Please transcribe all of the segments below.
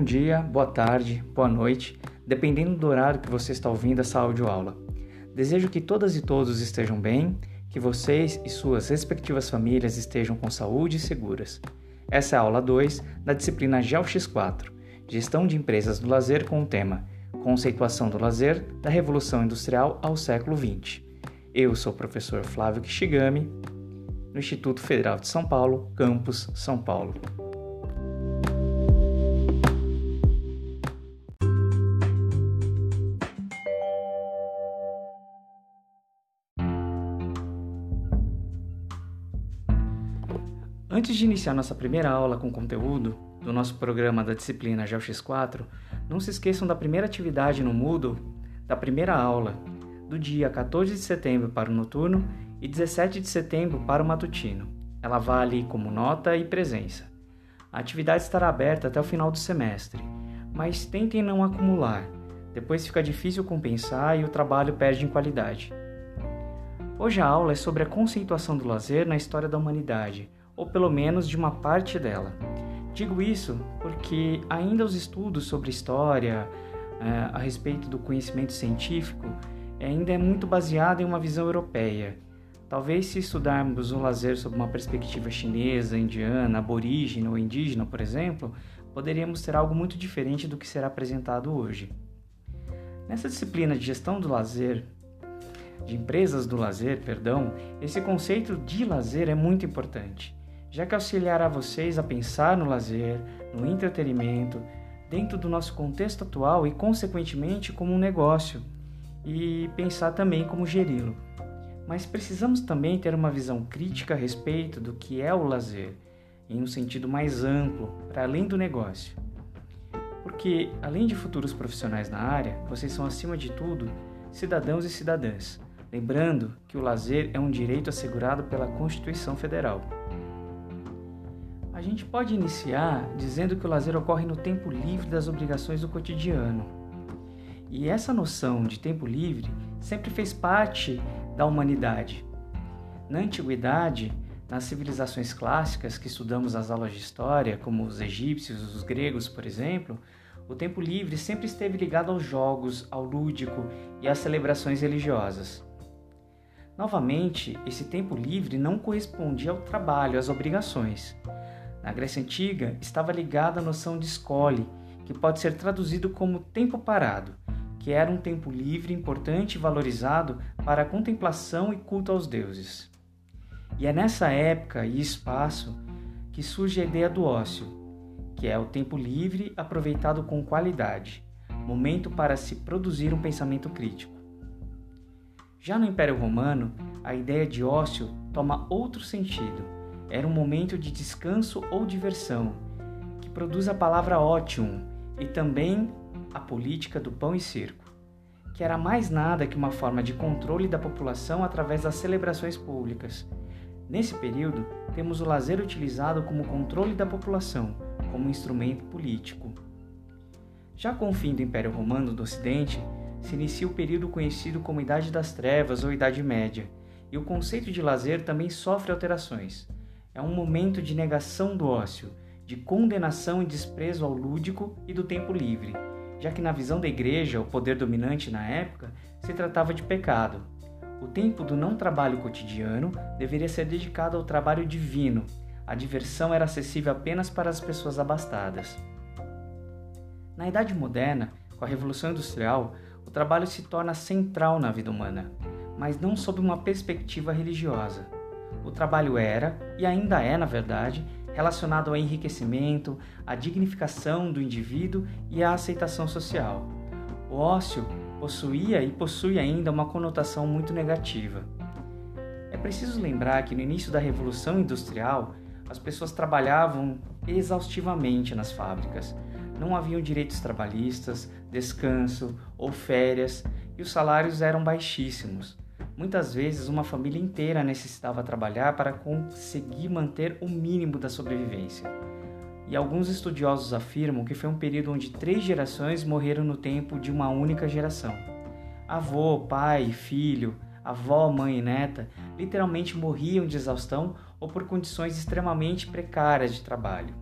Bom dia, boa tarde, boa noite, dependendo do horário que você está ouvindo essa audioaula. Desejo que todas e todos estejam bem, que vocês e suas respectivas famílias estejam com saúde e seguras. Essa é a aula 2 da disciplina GeoX4, Gestão de Empresas do Lazer com o tema Conceituação do Lazer da Revolução Industrial ao século XX. Eu sou o professor Flávio Kishigami, no Instituto Federal de São Paulo, campus São Paulo. Antes de iniciar nossa primeira aula com conteúdo do nosso programa da disciplina GeoX4, não se esqueçam da primeira atividade no Moodle da primeira aula, do dia 14 de setembro para o noturno e 17 de setembro para o matutino. Ela vale como nota e presença. A atividade estará aberta até o final do semestre, mas tentem não acumular, depois fica difícil compensar e o trabalho perde em qualidade. Hoje a aula é sobre a conceituação do lazer na história da humanidade ou pelo menos de uma parte dela. Digo isso porque ainda os estudos sobre história é, a respeito do conhecimento científico ainda é muito baseado em uma visão europeia. Talvez se estudarmos o lazer sob uma perspectiva chinesa, indiana, aborígene ou indígena, por exemplo, poderíamos ter algo muito diferente do que será apresentado hoje. Nessa disciplina de gestão do lazer, de empresas do lazer, perdão, esse conceito de lazer é muito importante já que auxiliará vocês a pensar no lazer, no entretenimento, dentro do nosso contexto atual e, consequentemente, como um negócio, e pensar também como geri-lo. Mas precisamos também ter uma visão crítica a respeito do que é o lazer, em um sentido mais amplo, para além do negócio. Porque, além de futuros profissionais na área, vocês são, acima de tudo, cidadãos e cidadãs. Lembrando que o lazer é um direito assegurado pela Constituição Federal. A gente pode iniciar dizendo que o lazer ocorre no tempo livre das obrigações do cotidiano. E essa noção de tempo livre sempre fez parte da humanidade. Na antiguidade, nas civilizações clássicas que estudamos nas aulas de história, como os egípcios, os gregos, por exemplo, o tempo livre sempre esteve ligado aos jogos, ao lúdico e às celebrações religiosas. Novamente, esse tempo livre não correspondia ao trabalho, às obrigações. Na Grécia Antiga, estava ligada à noção de escole, que pode ser traduzido como tempo parado, que era um tempo livre, importante e valorizado para a contemplação e culto aos deuses. E é nessa época e espaço que surge a ideia do ócio, que é o tempo livre aproveitado com qualidade, momento para se produzir um pensamento crítico. Já no Império Romano, a ideia de ócio toma outro sentido era um momento de descanso ou diversão, que produz a palavra ótium e também a política do pão e circo, que era mais nada que uma forma de controle da população através das celebrações públicas. Nesse período, temos o lazer utilizado como controle da população, como instrumento político. Já com o fim do Império Romano do Ocidente, se inicia o período conhecido como Idade das Trevas ou Idade Média, e o conceito de lazer também sofre alterações é um momento de negação do ócio, de condenação e desprezo ao lúdico e do tempo livre, já que na visão da igreja, o poder dominante na época, se tratava de pecado. O tempo do não trabalho cotidiano deveria ser dedicado ao trabalho divino. A diversão era acessível apenas para as pessoas abastadas. Na Idade Moderna, com a Revolução Industrial, o trabalho se torna central na vida humana, mas não sob uma perspectiva religiosa. O trabalho era, e ainda é, na verdade, relacionado ao enriquecimento, à dignificação do indivíduo e à aceitação social. O ócio possuía e possui ainda uma conotação muito negativa. É preciso lembrar que no início da Revolução Industrial, as pessoas trabalhavam exaustivamente nas fábricas. Não haviam direitos trabalhistas, descanso ou férias e os salários eram baixíssimos. Muitas vezes, uma família inteira necessitava trabalhar para conseguir manter o mínimo da sobrevivência. E alguns estudiosos afirmam que foi um período onde três gerações morreram no tempo de uma única geração. Avô, pai, filho, avó, mãe e neta literalmente morriam de exaustão ou por condições extremamente precárias de trabalho.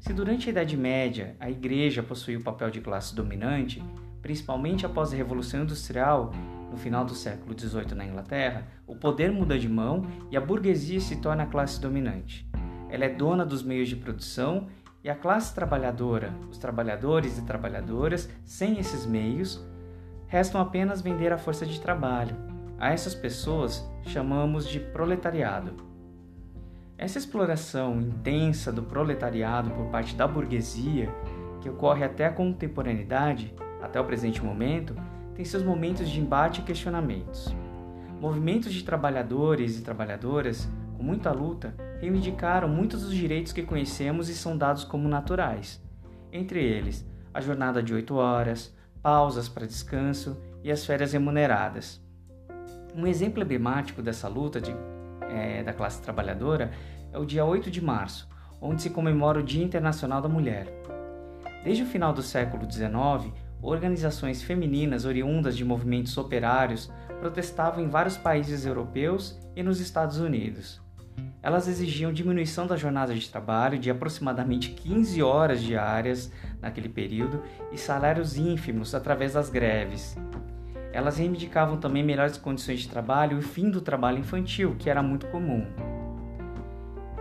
Se durante a Idade Média a Igreja possuía o papel de classe dominante, principalmente após a Revolução Industrial, no final do século XVIII na Inglaterra, o poder muda de mão e a burguesia se torna a classe dominante. Ela é dona dos meios de produção e a classe trabalhadora, os trabalhadores e trabalhadoras, sem esses meios, restam apenas vender a força de trabalho. A essas pessoas chamamos de proletariado. Essa exploração intensa do proletariado por parte da burguesia, que ocorre até a contemporaneidade, até o presente momento, tem seus momentos de embate e questionamentos. Movimentos de trabalhadores e trabalhadoras, com muita luta, reivindicaram muitos dos direitos que conhecemos e são dados como naturais. Entre eles, a jornada de 8 horas, pausas para descanso e as férias remuneradas. Um exemplo emblemático dessa luta de, é, da classe trabalhadora é o dia 8 de março, onde se comemora o Dia Internacional da Mulher. Desde o final do século XIX, organizações femininas oriundas de movimentos operários protestavam em vários países europeus e nos Estados Unidos. Elas exigiam diminuição da jornada de trabalho de aproximadamente 15 horas diárias naquele período e salários ínfimos através das greves. Elas reivindicavam também melhores condições de trabalho e o fim do trabalho infantil, que era muito comum.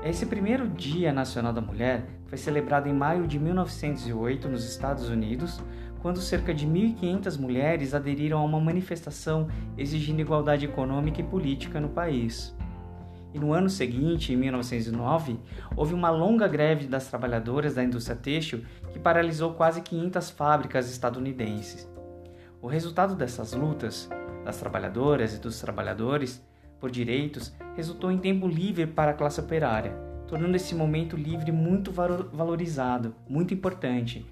Esse primeiro Dia Nacional da Mulher foi celebrado em maio de 1908 nos Estados Unidos quando cerca de 1.500 mulheres aderiram a uma manifestação exigindo igualdade econômica e política no país. E no ano seguinte, em 1909, houve uma longa greve das trabalhadoras da indústria têxtil que paralisou quase 500 fábricas estadunidenses. O resultado dessas lutas, das trabalhadoras e dos trabalhadores por direitos, resultou em tempo livre para a classe operária, tornando esse momento livre muito valorizado, muito importante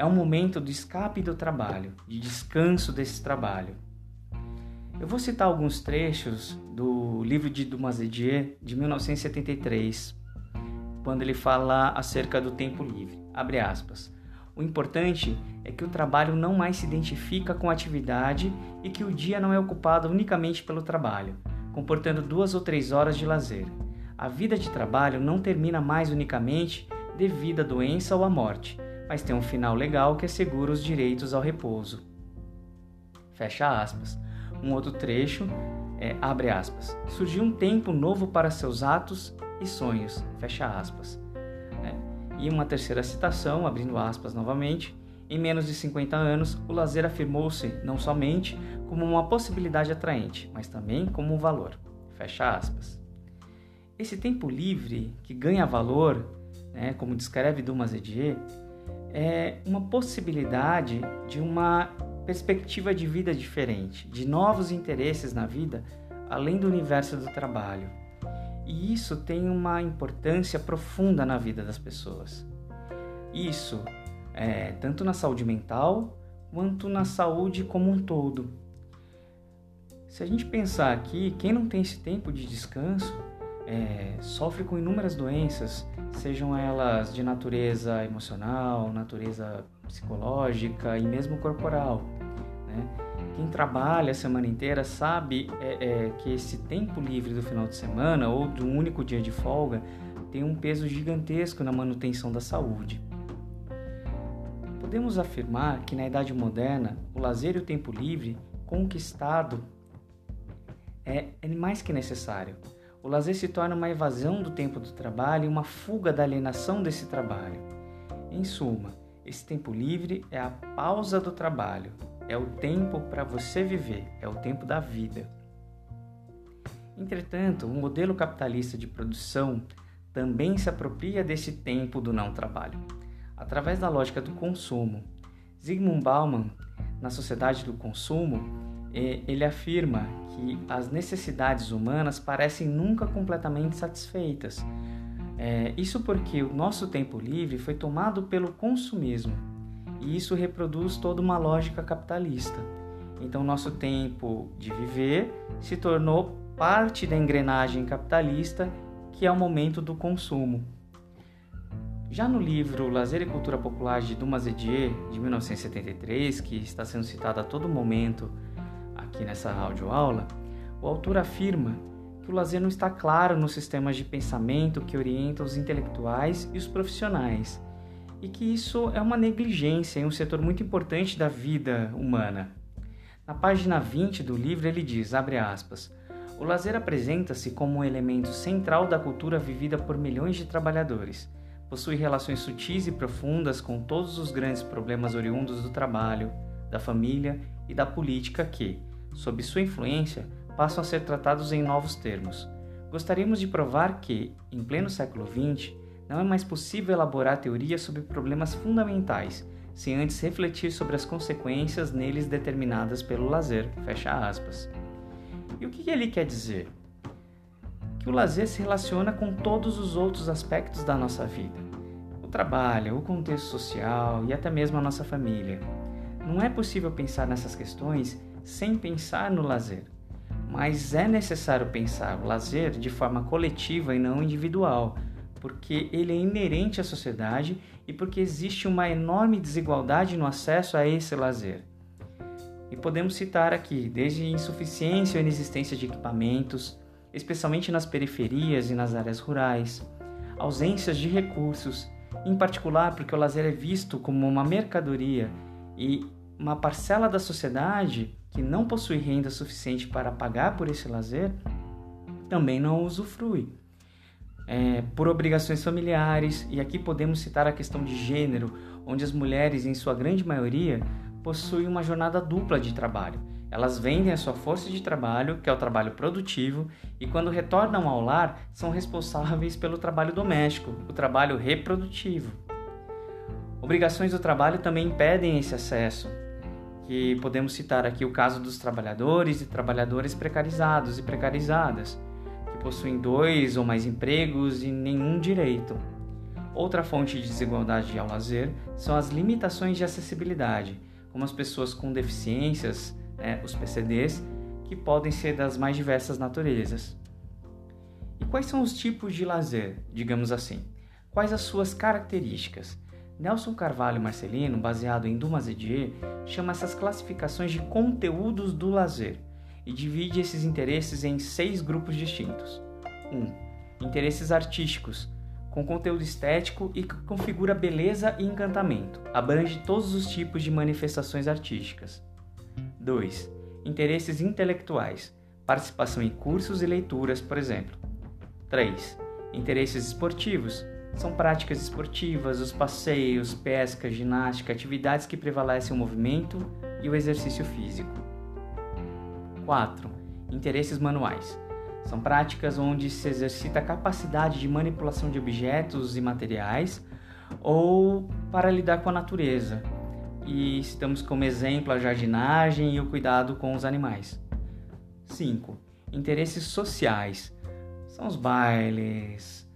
é um momento do escape do trabalho, de descanso desse trabalho. Eu vou citar alguns trechos do livro de Dumas Edier, de 1973, quando ele fala acerca do tempo livre. Abre aspas. O importante é que o trabalho não mais se identifica com a atividade e que o dia não é ocupado unicamente pelo trabalho, comportando duas ou três horas de lazer. A vida de trabalho não termina mais unicamente devido à doença ou à morte, mas tem um final legal que assegura os direitos ao repouso. Fecha aspas. Um outro trecho é, abre aspas. Surgiu um tempo novo para seus atos e sonhos. Fecha aspas. É, e uma terceira citação, abrindo aspas novamente. Em menos de 50 anos, o lazer afirmou-se não somente como uma possibilidade atraente, mas também como um valor. Fecha aspas. Esse tempo livre que ganha valor, né, como descreve Dumas Edier, é uma possibilidade de uma perspectiva de vida diferente, de novos interesses na vida além do universo do trabalho. E isso tem uma importância profunda na vida das pessoas. Isso é, tanto na saúde mental quanto na saúde como um todo. Se a gente pensar aqui, quem não tem esse tempo de descanso é, sofre com inúmeras doenças, sejam elas de natureza emocional, natureza psicológica e mesmo corporal. Né? Quem trabalha a semana inteira sabe é, é, que esse tempo livre do final de semana ou um único dia de folga tem um peso gigantesco na manutenção da saúde. Podemos afirmar que na Idade Moderna o lazer e o tempo livre conquistado é, é mais que necessário o lazer se torna uma evasão do tempo do trabalho e uma fuga da alienação desse trabalho. Em suma, esse tempo livre é a pausa do trabalho, é o tempo para você viver, é o tempo da vida. Entretanto, o modelo capitalista de produção também se apropria desse tempo do não trabalho, através da lógica do consumo. Zygmunt Bauman, na Sociedade do Consumo, ele afirma que as necessidades humanas parecem nunca completamente satisfeitas. É, isso porque o nosso tempo livre foi tomado pelo consumismo e isso reproduz toda uma lógica capitalista. Então, nosso tempo de viver se tornou parte da engrenagem capitalista que é o momento do consumo. Já no livro Lazer e Cultura Popular de Dumas Edier, de 1973, que está sendo citado a todo momento aqui nessa audioaula, o autor afirma que o lazer não está claro nos sistemas de pensamento que orientam os intelectuais e os profissionais, e que isso é uma negligência em um setor muito importante da vida humana. Na página 20 do livro ele diz, abre aspas, o lazer apresenta-se como um elemento central da cultura vivida por milhões de trabalhadores. Possui relações sutis e profundas com todos os grandes problemas oriundos do trabalho, da família e da política que, sob sua influência, passam a ser tratados em novos termos. Gostaríamos de provar que, em pleno século XX, não é mais possível elaborar teorias sobre problemas fundamentais sem antes refletir sobre as consequências neles determinadas pelo lazer. Fecha aspas. E o que ele quer dizer? Que o lazer se relaciona com todos os outros aspectos da nossa vida. O trabalho, o contexto social e até mesmo a nossa família. Não é possível pensar nessas questões sem pensar no lazer. Mas é necessário pensar o lazer de forma coletiva e não individual, porque ele é inerente à sociedade e porque existe uma enorme desigualdade no acesso a esse lazer. E podemos citar aqui desde insuficiência ou inexistência de equipamentos, especialmente nas periferias e nas áreas rurais, ausências de recursos, em particular porque o lazer é visto como uma mercadoria e uma parcela da sociedade que não possui renda suficiente para pagar por esse lazer também não usufrui é, por obrigações familiares, e aqui podemos citar a questão de gênero, onde as mulheres, em sua grande maioria, possuem uma jornada dupla de trabalho. Elas vendem a sua força de trabalho, que é o trabalho produtivo, e quando retornam ao lar, são responsáveis pelo trabalho doméstico, o trabalho reprodutivo. Obrigações do trabalho também impedem esse acesso, que podemos citar aqui o caso dos trabalhadores e trabalhadoras precarizados e precarizadas possuem dois ou mais empregos e nenhum direito. Outra fonte de desigualdade ao lazer são as limitações de acessibilidade, como as pessoas com deficiências, né, os PCDs, que podem ser das mais diversas naturezas. E quais são os tipos de lazer, digamos assim? Quais as suas características? Nelson Carvalho Marcelino, baseado em Dumas Edier, chama essas classificações de conteúdos do lazer e divide esses interesses em seis grupos distintos. 1. Um, interesses artísticos, com conteúdo estético e que configura beleza e encantamento, abrange todos os tipos de manifestações artísticas. 2. Interesses intelectuais, participação em cursos e leituras, por exemplo. 3. Interesses esportivos, são práticas esportivas, os passeios, pesca, ginástica, atividades que prevalecem o movimento e o exercício físico. 4. Interesses manuais. São práticas onde se exercita a capacidade de manipulação de objetos e materiais ou para lidar com a natureza. E citamos como exemplo a jardinagem e o cuidado com os animais. 5. Interesses sociais. São os bailes,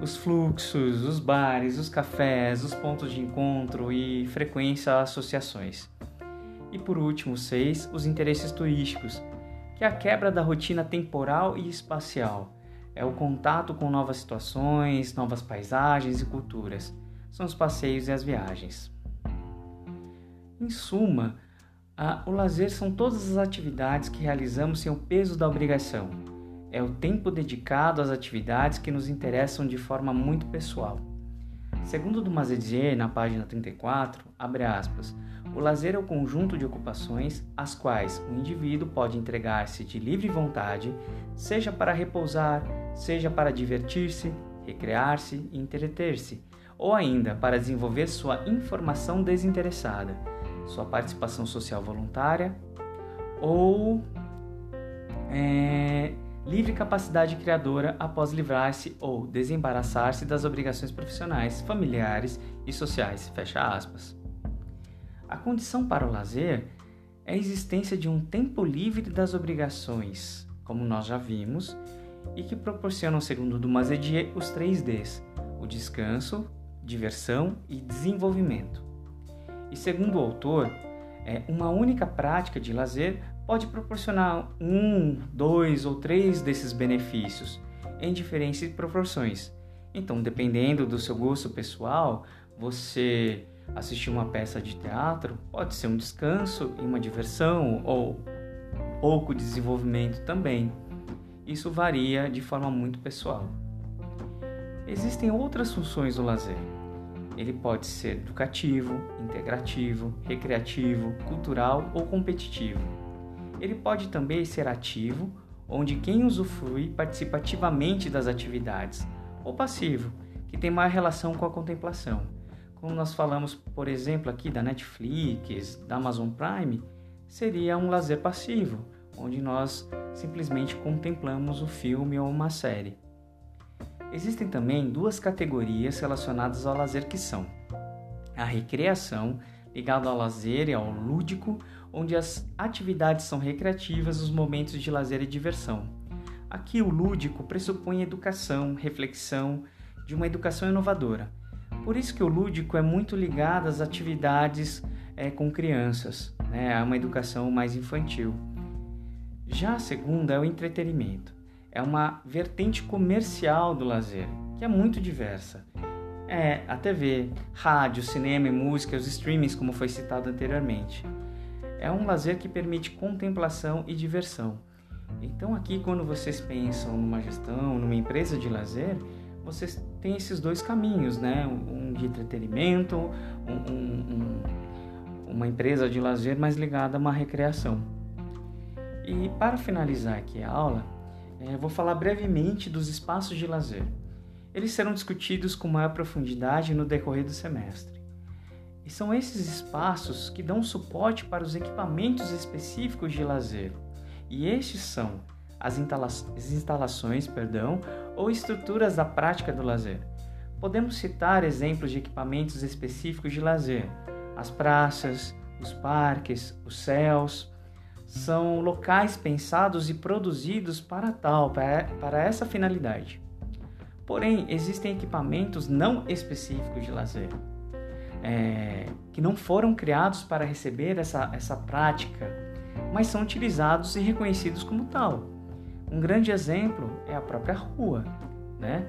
os fluxos, os bares, os cafés, os pontos de encontro e frequência associações. E por último, 6. Os interesses turísticos que é a quebra da rotina temporal e espacial. É o contato com novas situações, novas paisagens e culturas. São os passeios e as viagens. Em suma, a, o lazer são todas as atividades que realizamos sem o peso da obrigação. É o tempo dedicado às atividades que nos interessam de forma muito pessoal. Segundo Dumas Edier, na página 34, abre aspas, o lazer é o conjunto de ocupações às quais o indivíduo pode entregar-se de livre vontade, seja para repousar, seja para divertir-se, recrear-se e entreter-se, ou ainda para desenvolver sua informação desinteressada, sua participação social voluntária ou é, livre capacidade criadora após livrar-se ou desembaraçar-se das obrigações profissionais, familiares e sociais. Fecha aspas. A condição para o lazer é a existência de um tempo livre das obrigações, como nós já vimos, e que proporcionam, segundo Dumas Edier, os três Ds: o descanso, diversão e desenvolvimento. E segundo o autor, é, uma única prática de lazer pode proporcionar um, dois ou três desses benefícios, em diferentes proporções. Então, dependendo do seu gosto pessoal, você assistir uma peça de teatro pode ser um descanso e uma diversão ou pouco desenvolvimento também. Isso varia de forma muito pessoal. Existem outras funções do lazer. Ele pode ser educativo, integrativo, recreativo, cultural ou competitivo. Ele pode também ser ativo, onde quem usufrui participa ativamente das atividades, ou passivo, que tem mais relação com a contemplação. Como nós falamos, por exemplo, aqui da Netflix, da Amazon Prime, seria um lazer passivo, onde nós simplesmente contemplamos o filme ou uma série. Existem também duas categorias relacionadas ao lazer que são a recreação, ligada ao lazer e ao lúdico, onde as atividades são recreativas, os momentos de lazer e diversão. Aqui o lúdico pressupõe educação, reflexão, de uma educação inovadora. Por isso que o lúdico é muito ligado às atividades é, com crianças, né, a uma educação mais infantil. Já a segunda é o entretenimento. É uma vertente comercial do lazer, que é muito diversa. É a TV, rádio, cinema e música, os streamings, como foi citado anteriormente. É um lazer que permite contemplação e diversão. Então, aqui, quando vocês pensam numa gestão, numa empresa de lazer, vocês têm esses dois caminhos, né? Um de entretenimento, um, um, uma empresa de lazer mais ligada a uma recreação. E para finalizar aqui a aula, é, vou falar brevemente dos espaços de lazer. Eles serão discutidos com maior profundidade no decorrer do semestre. E são esses espaços que dão suporte para os equipamentos específicos de lazer. E estes são as, instala as instalações perdão, ou estruturas da prática do lazer. Podemos citar exemplos de equipamentos específicos de lazer: as praças, os parques, os céus. São locais pensados e produzidos para tal, para essa finalidade. Porém, existem equipamentos não específicos de lazer, é, que não foram criados para receber essa, essa prática, mas são utilizados e reconhecidos como tal. Um grande exemplo é a própria rua, né?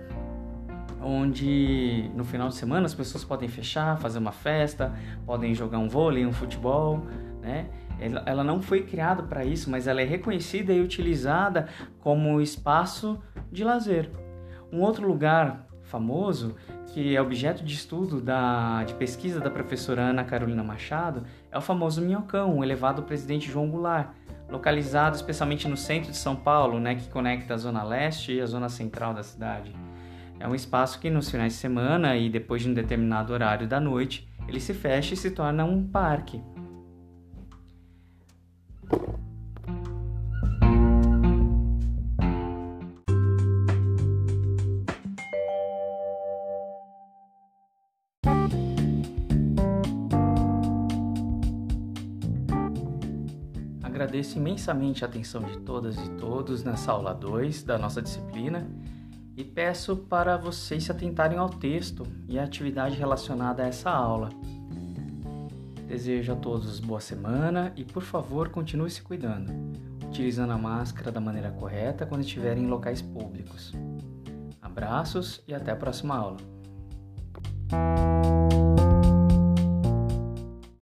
onde no final de semana as pessoas podem fechar, fazer uma festa, podem jogar um vôlei, um futebol, né? Ela, não foi criada para isso, mas ela é reconhecida e utilizada como espaço de lazer. Um outro lugar famoso que é objeto de estudo da, de pesquisa da professora Ana Carolina Machado é o famoso Minhocão, o elevado presidente João Goulart, localizado especialmente no centro de São Paulo, né, que conecta a zona leste e a zona central da cidade. É um espaço que nos finais de semana e depois de um determinado horário da noite, ele se fecha e se torna um parque. Agradeço imensamente a atenção de todas e todos nessa aula 2 da nossa disciplina e peço para vocês se atentarem ao texto e à atividade relacionada a essa aula. Desejo a todos boa semana e, por favor, continue se cuidando, utilizando a máscara da maneira correta quando estiverem em locais públicos. Abraços e até a próxima aula.